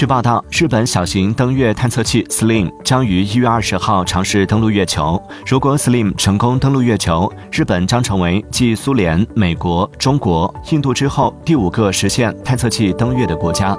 据报道日本小型登月探测器 slim 将于一月二十号尝试登陆月球。如果 slim 成功登陆月球日本将成为继苏联美国中国印度之后第五个实现探测器登月的国家。